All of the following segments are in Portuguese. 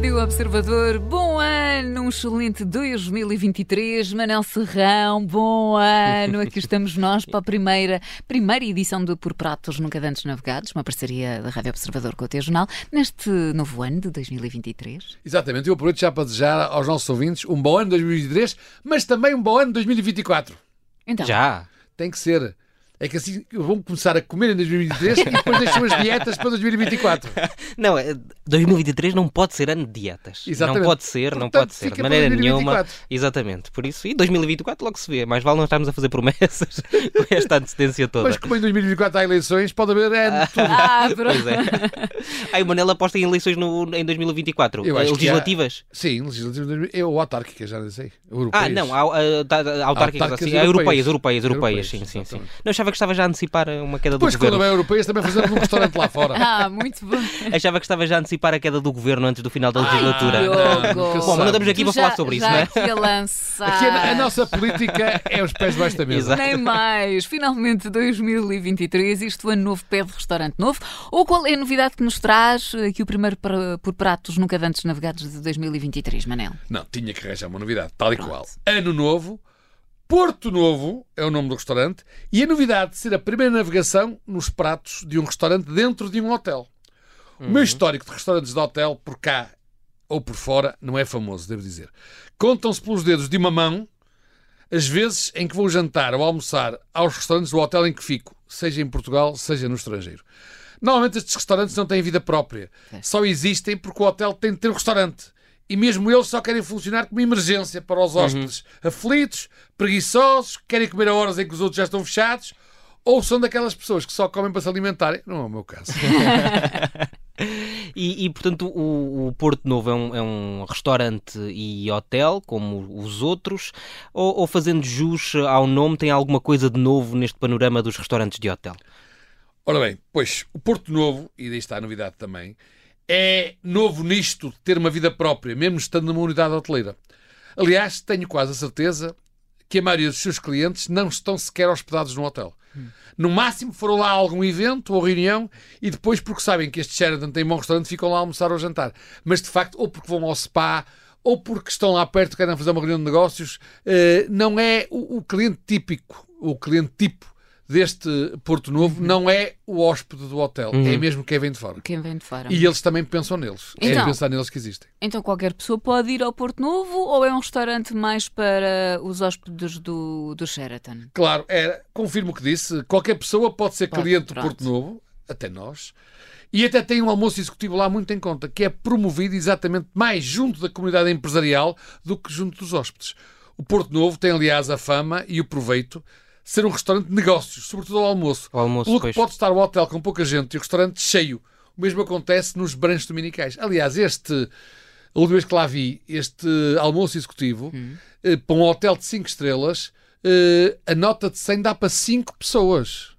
Rádio Observador, bom ano, um excelente 2023. Manel Serrão, bom ano. Aqui estamos nós para a primeira, primeira edição do Por Pratos Nunca Antes Navegados, uma parceria da Rádio Observador com o T Jornal, neste novo ano de 2023. Exatamente, eu aproveito já para desejar aos nossos ouvintes um bom ano 2023, mas também um bom ano 2024. Então, Já. Tem que ser. É que assim vão começar a comer em 2023 e depois deixam as dietas para 2024. Não, é- 2023 não pode ser ano de dietas. Exatamente. Não pode ser, não Portanto, pode ser. De maneira 2024. nenhuma. Exatamente. Por isso, e 2024 logo se vê. Mais vale não estarmos a fazer promessas com esta antecedência toda. Mas como em 2024 há eleições, pode haver é, tudo. Ah, pronto. Pois é. Aí o Manela aposta em eleições no, em 2024. Eu acho Legislativas? Sim, legislativas. Eu, autárquicas, já não sei. Ah, Europeias. não, ah, tá- autárquicas, Autárquicas assim. Ah, europeias, europeias. europeias, europeias, sim, Europeias, sim, sim. exatamente. Não, achava que estava já a antecipar uma queda do Depois, quando governo. é europeias, também fazemos num restaurante lá fora. Ah, muito bom. Achava que estava já a antecipar a queda do governo antes do final da legislatura. Se Bom, mas não estamos aqui para Tu já- falar sobre isso, não é? aqui a lançar. Aqui a, a nossa política é os pés debaixo da mesa. Exato. Nem mais. Finalmente 2023, isto ano novo pede restaurante novo. Ou qual é a novidade que nos traz aqui o primeiro para- por pratos nunca antes navegados de 2023, Manel? Não, tinha que arranjar uma novidade, tal e Pronto. qual. Ano Novo, Porto Novo é o nome do restaurante, e a novidade de ser a primeira navegação nos pratos de um restaurante dentro de um hotel. O meu histórico de restaurantes de hotel, por cá ou por fora, não é famoso, devo dizer. Contam-se pelos dedos de uma mão as vezes em que vou jantar ou almoçar aos restaurantes do hotel em que fico, seja em Portugal, seja no estrangeiro. Normalmente estes restaurantes não têm vida própria. Só existem porque o hotel tem de ter um restaurante. E mesmo eles só querem funcionar como emergência para os hóspedes aflitos, preguiçosos, que querem comer a horas em que os outros já estão fechados, ou são daquelas pessoas que só comem para se alimentarem. Não é o meu caso. E, e, portanto, o, o Porto Novo é um, é um restaurante e hotel, como os outros, ou, ou fazendo jus ao nome, tem alguma coisa de novo neste panorama dos restaurantes de hotel? Ora bem, pois o Porto Novo, e daí está a novidade também, é novo nisto de ter uma vida própria, mesmo estando numa unidade hoteleira. Aliás, tenho quase a certeza que a maioria dos seus clientes não estão sequer hospedados no hotel. No máximo foram lá a algum evento ou reunião e depois, porque sabem que este Sheraton tem bom restaurante, ficam lá a almoçar ou jantar. Mas de facto, ou porque vão ao spa, ou porque estão lá perto querem fazer uma reunião de negócios, eh, não é o cliente típico, o cliente tipo deste Porto Novo, não é o hóspede do hotel, é mesmo quem vem de fora. Quem vem de fora? E eles também pensam neles. Então. é pensar neles que existem. Então qualquer pessoa pode ir ao Porto Novo ou é um restaurante mais para os hóspedes do, do Sheraton? Claro, é, confirmo o que disse. Qualquer pessoa pode ser Pode, cliente do pronto. Porto Novo, até nós. E até tem um almoço executivo lá muito em conta, que é promovido exatamente mais junto da comunidade empresarial do que junto dos hóspedes. O Porto Novo tem, aliás, a fama e o proveito ser um restaurante de negócios, sobretudo ao almoço. O almoço, Pelo que pois. pode estar o hotel com pouca gente e o restaurante cheio. O mesmo acontece nos branchos dominicais. Aliás, este, a última vez que lá vi, este almoço executivo, eh, para um hotel de 5 estrelas, eh, a nota de 100 dá para 5 pessoas.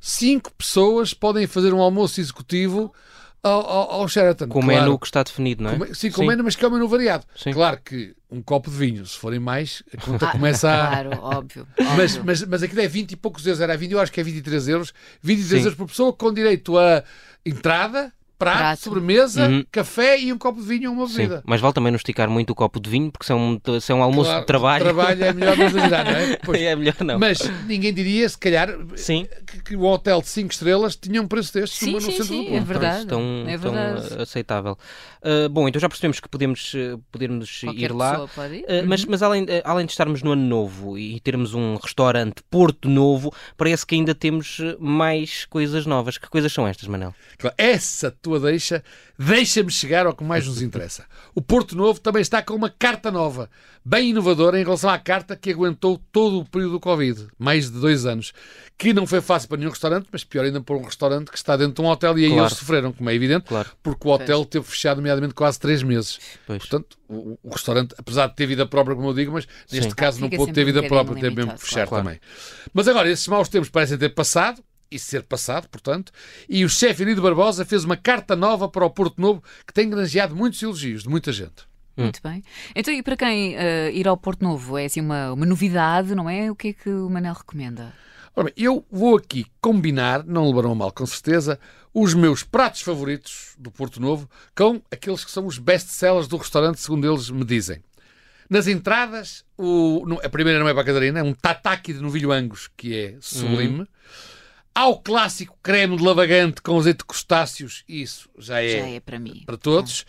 5 pessoas podem fazer um almoço executivo ao, ao, ao Sheraton. Com o claro. menu que está definido, não é? Com- Sim, com menu, mas que é um menu variado. Sim. Claro que um copo de vinho, se forem mais, a conta Ah, começa a. Claro, óbvio. Mas, óbvio. mas, mas aquilo é 20 e poucos euros, era 20, eu acho que é 23 euros. 23 Sim. euros por pessoa, com direito a entrada, prato, Prato. sobremesa, Uhum. café e um copo de vinho ou uma Sim, bebida. mas vale também não esticar muito o copo de vinho, porque se é um, se é um almoço Claro, de trabalho. Trabalho é melhor não exagerar, não é? Pois. é melhor não. Mas ninguém diria, se calhar, Sim. que, que o hotel de 5 estrelas tinha um preço destes Sim, no sim, centro sim, do é verdade. Tão, é tão, verdade. uh, aceitável. Uh, bom, então já percebemos que podemos, uh, podemos Qualquer ir lá. pessoa pode ir. Uh, mas, mas além, uh, além de estarmos no ano novo e termos um restaurante Porto Novo, parece que ainda temos uh, mais coisas novas. Que coisas são estas, Manel? Claro, Essa tua deixa, deixa-me chegar ao que mais nos interessa. O Porto Novo também está com uma carta nova, bem inovadora em relação à carta que aguentou todo o período do Covid, mais de dois anos, que não foi fácil para nenhum restaurante, mas pior ainda para um restaurante que está dentro de um hotel e aí Claro. eles sofreram, como é evidente, Claro. porque o hotel teve fechado, nomeadamente, quase três meses. Pois. Portanto, o, o restaurante, apesar de ter vida própria, como eu digo, mas neste Sim. caso não Fica pôde ter vida própria, teve mesmo que fechar claro. também. Mas agora, esses maus tempos parecem ter passado, e ser passado, portanto, e o chefe Enido Barbosa fez uma carta nova para o Porto Novo que tem granjeado muitos elogios de muita gente. Muito bem. Então, e para quem eh, ir ao Porto Novo é assim uma, uma novidade, não é? O que é que o Manel recomenda? Ora bem, eu vou aqui combinar, não levarão a mal com certeza, os meus pratos favoritos do Porto Novo com aqueles que são os best-sellers do restaurante, segundo eles me dizem. Nas entradas, o, a primeira não é para a Catarina, é um tataki de novilho angus, que é sublime. Uhum. Há o clássico creme de lavagante com azeite de crustáceos, isso já é, já é para mim. Para todos.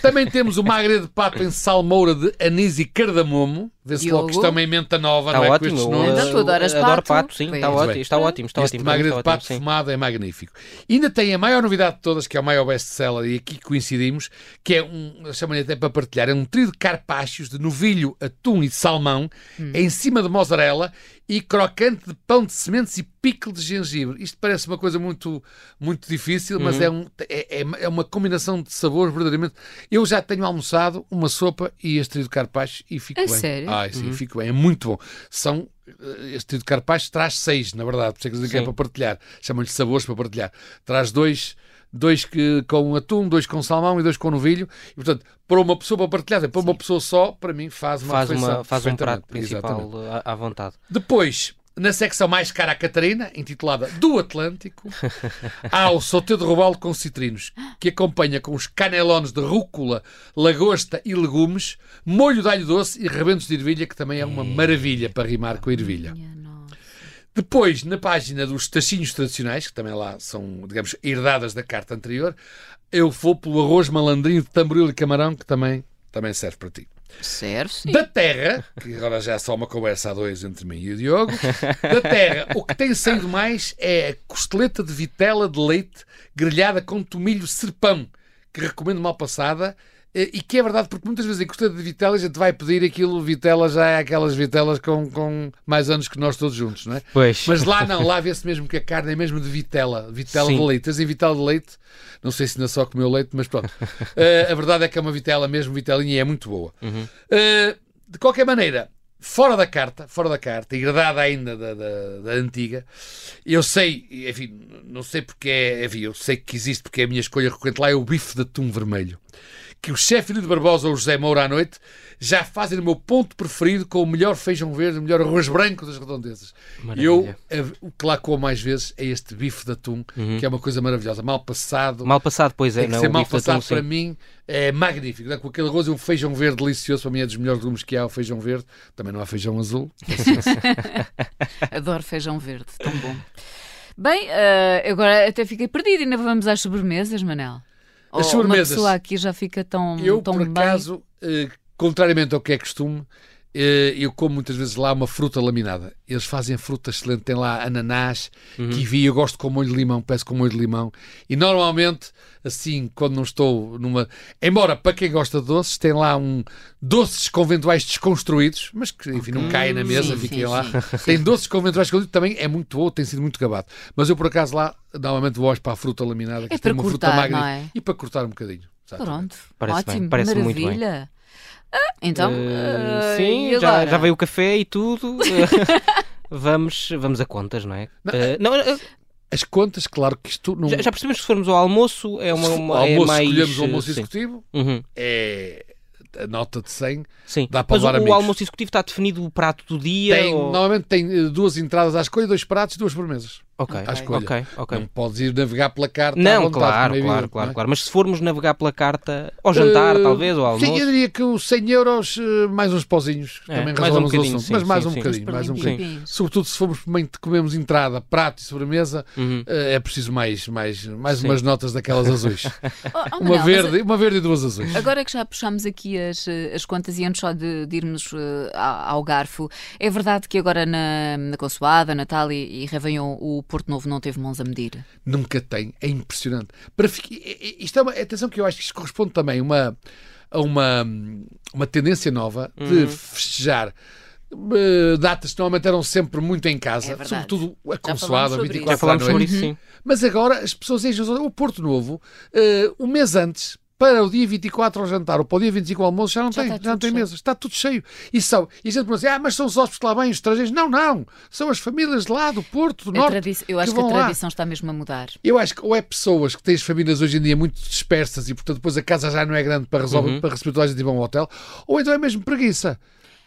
Também temos o magre de pato em salmoura de anis e cardamomo. Vê-se logo que isto é uma emenda nova, está não é ótimo, com estes nomes. Então, tu adoras pato. Adoro pato, sim, está ótimo, está ótimo. Está este ótimo, magre de pato ótimo, fumado é magnífico. E ainda tem a maior novidade de todas, que é o maior best-seller, e aqui coincidimos, que é um, chamam-lhe até para partilhar, é um trio de carpachos de novilho, atum e salmão, hum. em cima de mozzarella e crocante de pão de sementes e pico de gengibre. Isto parece uma coisa muito, muito difícil, mas uhum. é, um, é, é, é, uma combinação de sabores verdadeiramente. Eu já tenho almoçado uma sopa e este trio de carpachos e fico é bem. Sério? Ah, sim, uhum. fico bem. É muito bom. São eh, este trio de carpachos traz seis, na verdade, por isso é que é para partilhar. Chamam-lhe sabores para partilhar. Traz dois dois que, com atum, dois com salmão e dois com novilho. E, portanto, para uma pessoa para partilhar, para uma pessoa só, para mim faz uma faz, uma, faz um prato principal à vontade. Depois, na secção mais cara à Catarina, intitulada Do Atlântico, há o sauté de robalo com citrinos, que acompanha com os canelones de rúcula, lagosta e legumes, molho de alho doce e rebentos de ervilha, que também é uma maravilha para rimar com a ervilha. Depois, na página dos tachinhos tradicionais, que também lá são, digamos, herdadas da carta anterior, eu vou pelo arroz malandrinho de tamboril e camarão, que também, também serve para ti. Sim. Da terra, que agora já é só uma conversa a dois entre mim e o Diogo, da terra, o que tem saído mais é a costeleta de vitela de leite grelhada com tomilho serpão, que recomendo mal passada e que é verdade, porque muitas vezes em costeleta de vitela a gente vai pedir aquilo, vitela já é aquelas vitelas com, com mais anos que nós todos juntos, não é? Pois. Mas lá não, lá vê-se mesmo que a carne é mesmo de vitela, vitela Sim. de leite. Tens em vitela de leite, não sei se ainda só comeu leite, mas pronto. uh, a verdade é que é uma vitela mesmo, vitelinha, e é muito boa. Uhum. Uh, de qualquer maneira, fora da carta, fora da carta, herdada ainda da, da, da, antiga, eu sei, enfim, não sei porque é, enfim, eu sei que existe porque é a minha escolha recorrente lá, é o bife de atum vermelho que o chefe de Barbosa ou o José Moura à noite já fazem o meu ponto preferido com o melhor feijão verde, o melhor arroz branco das redondezas. E eu, o que lá como mais vezes é este bife de atum, uhum. que é uma coisa maravilhosa. Mal passado. Mal passado, pois é. Tem que não, ser mal passado atum, para sim. mim é magnífico. Com aquele arroz e um feijão verde delicioso, para mim é dos melhores legumes que há, o feijão verde. Também não há feijão azul. Adoro feijão verde, tão bom. Bem, uh, agora até fiquei perdido. Ainda vamos às sobremesas, Manel. As oh, sobremesas. Uma pessoa aqui já fica tão, eu, tão por acaso, eh, contrariamente ao que é costume, eu como muitas vezes lá uma fruta laminada. Eles fazem fruta excelente, tem lá ananás, uhum. kiwi, eu gosto com molho de limão, peço com molho de limão. E normalmente, assim, quando não estou numa. Embora, para quem gosta de doces, tem lá um doces conventuais desconstruídos, mas que, enfim, não caem na mesa, sim, fiquem sim, lá. Sim. Tem doces conventuais desconstruídos, também é muito bom, tem sido muito gabado. Mas eu, por acaso, lá, normalmente vou para a fruta laminada, que é tem uma cortar, fruta magnífica. É? E para cortar um bocadinho. Exatamente. Pronto, parece ótimo, bem, parece maravilha. Muito bem. Ah, então, uh, sim, já, já, veio o café e tudo. vamos, vamos a contas, não é? Não, uh, não, as contas, claro que isto não. Já, já, percebemos que se formos ao almoço é uma. uma almoço, é mais... escolhemos o almoço executivo, uhum. é a nota de 100 Sim. dá para Mas levar o, amigos. o almoço executivo está definido o prato do dia? Tem, ou... Normalmente tem duas entradas à escolha, dois pratos e duas sobremesas. Ok, à escolha. ok, ok. Não podes ir navegar pela carta Não, vontade, claro, é claro, evidente, claro, é? claro. Mas se formos navegar pela carta, ao jantar, uh, talvez, ou ao almoço... Sim, eu diria que os 100 euros, eh, mais uns pozinhos, é, também mais um bocadinho, assunto, sim, mas mais sim, um sim. bocadinho, mais um bocadinho. Sim. Sobretudo se formos comemos entrada, prato e sobremesa, Uhum. eh, é preciso mais, mais, mais Sim. umas notas daquelas azuis. Oh, oh, uma, Manel, verde, mas uma verde e duas azuis. Agora que já puxámos aqui as, as contas e antes só de, de irmos uh, ao garfo, é verdade que agora na, na Consoada, Natal e, e Réveillon o Porto Novo não teve mãos a medir? Nunca tem, é impressionante. Para, isto é uma atenção que eu acho que isto corresponde também a uma, a uma, uma tendência nova de Uhum. festejar eh, datas que normalmente eram sempre muito em casa, É sobretudo a consoada, falámos sobre 24 Já falámos à sobre noite. isso, sim. Mas agora as pessoas enchem o Porto Novo, eh, um mês antes, para o dia 24 ao jantar ou para o dia 25 ao almoço, já não Já tem, está já não tudo tem cheio. mesas, está tudo cheio. E, são, e a gente pensa, assim, ah, mas são os hóspedes lá vêm, os estrangeiros. Não, não, são as famílias de lá, do Porto, do A Norte. tradi- eu acho que que, a vão lá. tradição está mesmo a mudar. Eu acho que ou é pessoas que têm as famílias hoje em dia muito dispersas e, portanto, depois a casa já não é grande para, resolver, Uhum. para receber toda a gente e vão ao hotel, ou então é mesmo preguiça.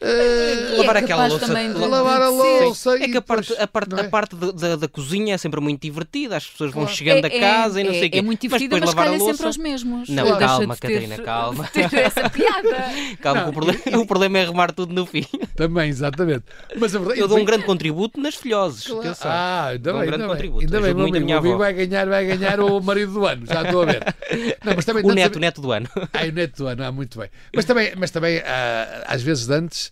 E Lavar é aquela louça- também de- la- lavar a louça É que a parte, depois, a parte, é? a parte da, da- da cozinha é sempre muito divertida, as pessoas vão Claro. chegando a É- casa e não é- sei o quê. É muito divertida, mas mas, depois lavar a calha louça... sempre aos mesmos. Não, Deixa calma, Catarina, calma. ter essa piada. Calma, Não, o, problema, o problema é arrumar tudo no fim. Também, exatamente. Mas a verdade, Eu dou um grande contributo nas filhoses. Claro. Ah, ainda Dou um bem, grande bem. contributo. Ainda bem, muito minha avó. vai ganhar, vai ganhar o marido do ano, já estou a ver. Não, mas também O neto, o neto do ano. Ah, o neto do ano, ah, muito bem. Mas também, mas também ah, às vezes antes,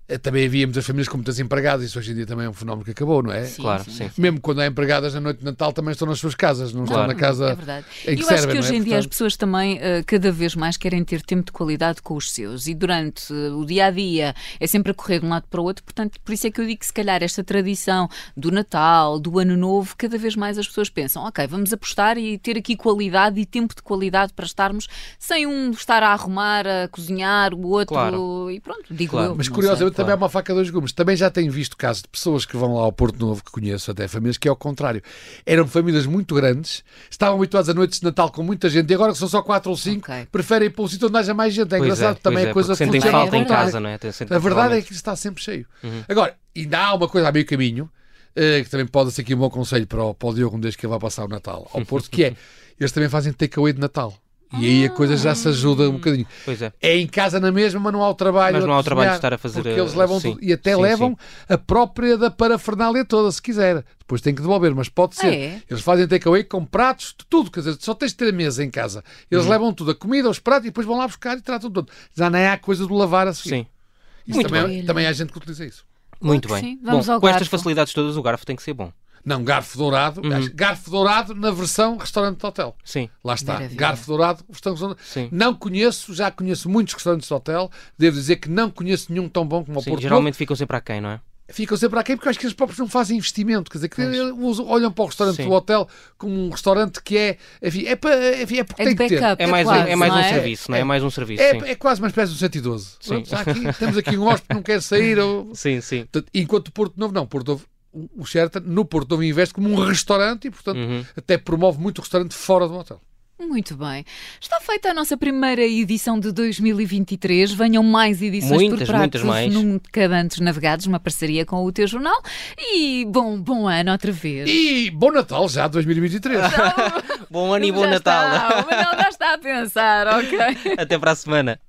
também havia muitas famílias com muitas empregadas, isso hoje em dia também é um fenómeno que acabou, não é? Sim, Claro, sim. sim. Mesmo quando há empregadas na noite de Natal também estão nas suas casas, não Claro. estão na casa É verdade. em que Eu acho servem, que hoje não é? em dia as Portanto, pessoas também eh, cada vez mais querem ter tempo de qualidade com os seus e durante eh, o dia a dia é sempre a correr de um lado para o outro, portanto, por isso é que eu digo que se calhar esta tradição do Natal, do Ano Novo, cada vez mais as pessoas pensam, ok, vamos apostar e ter aqui qualidade e tempo de qualidade para estarmos sem um estar a arrumar, a cozinhar, o outro Claro. e pronto, digo Claro. eu. Mas curiosamente. Também é uma faca de dois gumes. Também já tenho visto casos de pessoas que vão lá ao Porto Novo, que conheço até famílias, que é ao contrário. Eram famílias muito grandes, estavam habituadas a noites de Natal com muita gente e agora que são só quatro ou cinco, Ok. preferem ir para um sítio onde haja mais gente. É Pois engraçado, é, também é, coisa sentem funciona É falta em verdade. casa, não é? A verdade é que está sempre cheio. Uhum. Agora, ainda há uma coisa a meio caminho, eh, que também pode ser aqui um bom conselho para o, para o Diogo, um desde que ele vai passar o Natal ao Porto, que é, eles também fazem takeaway de Natal. E aí a coisa já se ajuda um bocadinho. Pois é. É em casa na mesma, mas não há o trabalho. Mas não há o trabalho de estar a fazer, Porque eles eh, levam sim. tudo. E até Sim, levam a própria da parafernália toda, se quiser. Depois tem que devolver, mas pode ser. é? Eles fazem takeaway com pratos de tudo. Quer dizer, só tens de ter a mesa em casa. Eles Uhum. levam tudo, a comida, os pratos, e depois vão lá buscar e tratam tudo. Já nem há coisa do lavar a seguir. Sim. Isso Muito também, bem. também há gente que utiliza isso. Muito bem. sim. Vamos Bom, ao com estas garfo. facilidades todas, o garfo tem que ser bom. Não, garfo dourado. Uhum. Garfo dourado na versão restaurante de hotel. Sim, Lá está. Maravilha. Garfo dourado. versão restaurante- sim. Não conheço, já conheço muitos restaurantes de hotel. Devo dizer que não conheço nenhum tão bom como o Sim, Porto geralmente ficam sempre aquém, não é? Ficam sempre aqui porque eu acho que eles próprios não fazem investimento. Quer dizer, que eles olham para o restaurante Sim. do hotel como um restaurante que é. Enfim, é, para, enfim, é porque É tem que ter. backup. É mais, quase, é mais um é? serviço, não é? É mais um serviço, É, sim. é quase uma espécie de 112. Sim. Pronto, aqui, temos aqui um hóspede que não quer sair. Ou... Sim, sim. Portanto, Enquanto o Porto Novo, não. Porto Novo, o Sheraton, no Porto Novo investe como um restaurante e, portanto, Uhum. até promove muito o restaurante fora do hotel. Muito bem. Está feita a nossa primeira edição de 2023. Venham mais edições Muitas, por pratos muitas mais. nunca antes navegados, uma parceria com o teu jornal. E bom, bom ano outra vez. E bom Natal já 2023. Bom ano e bom Já Natal. Está, o Manuel já está a pensar, ok. Até para a semana.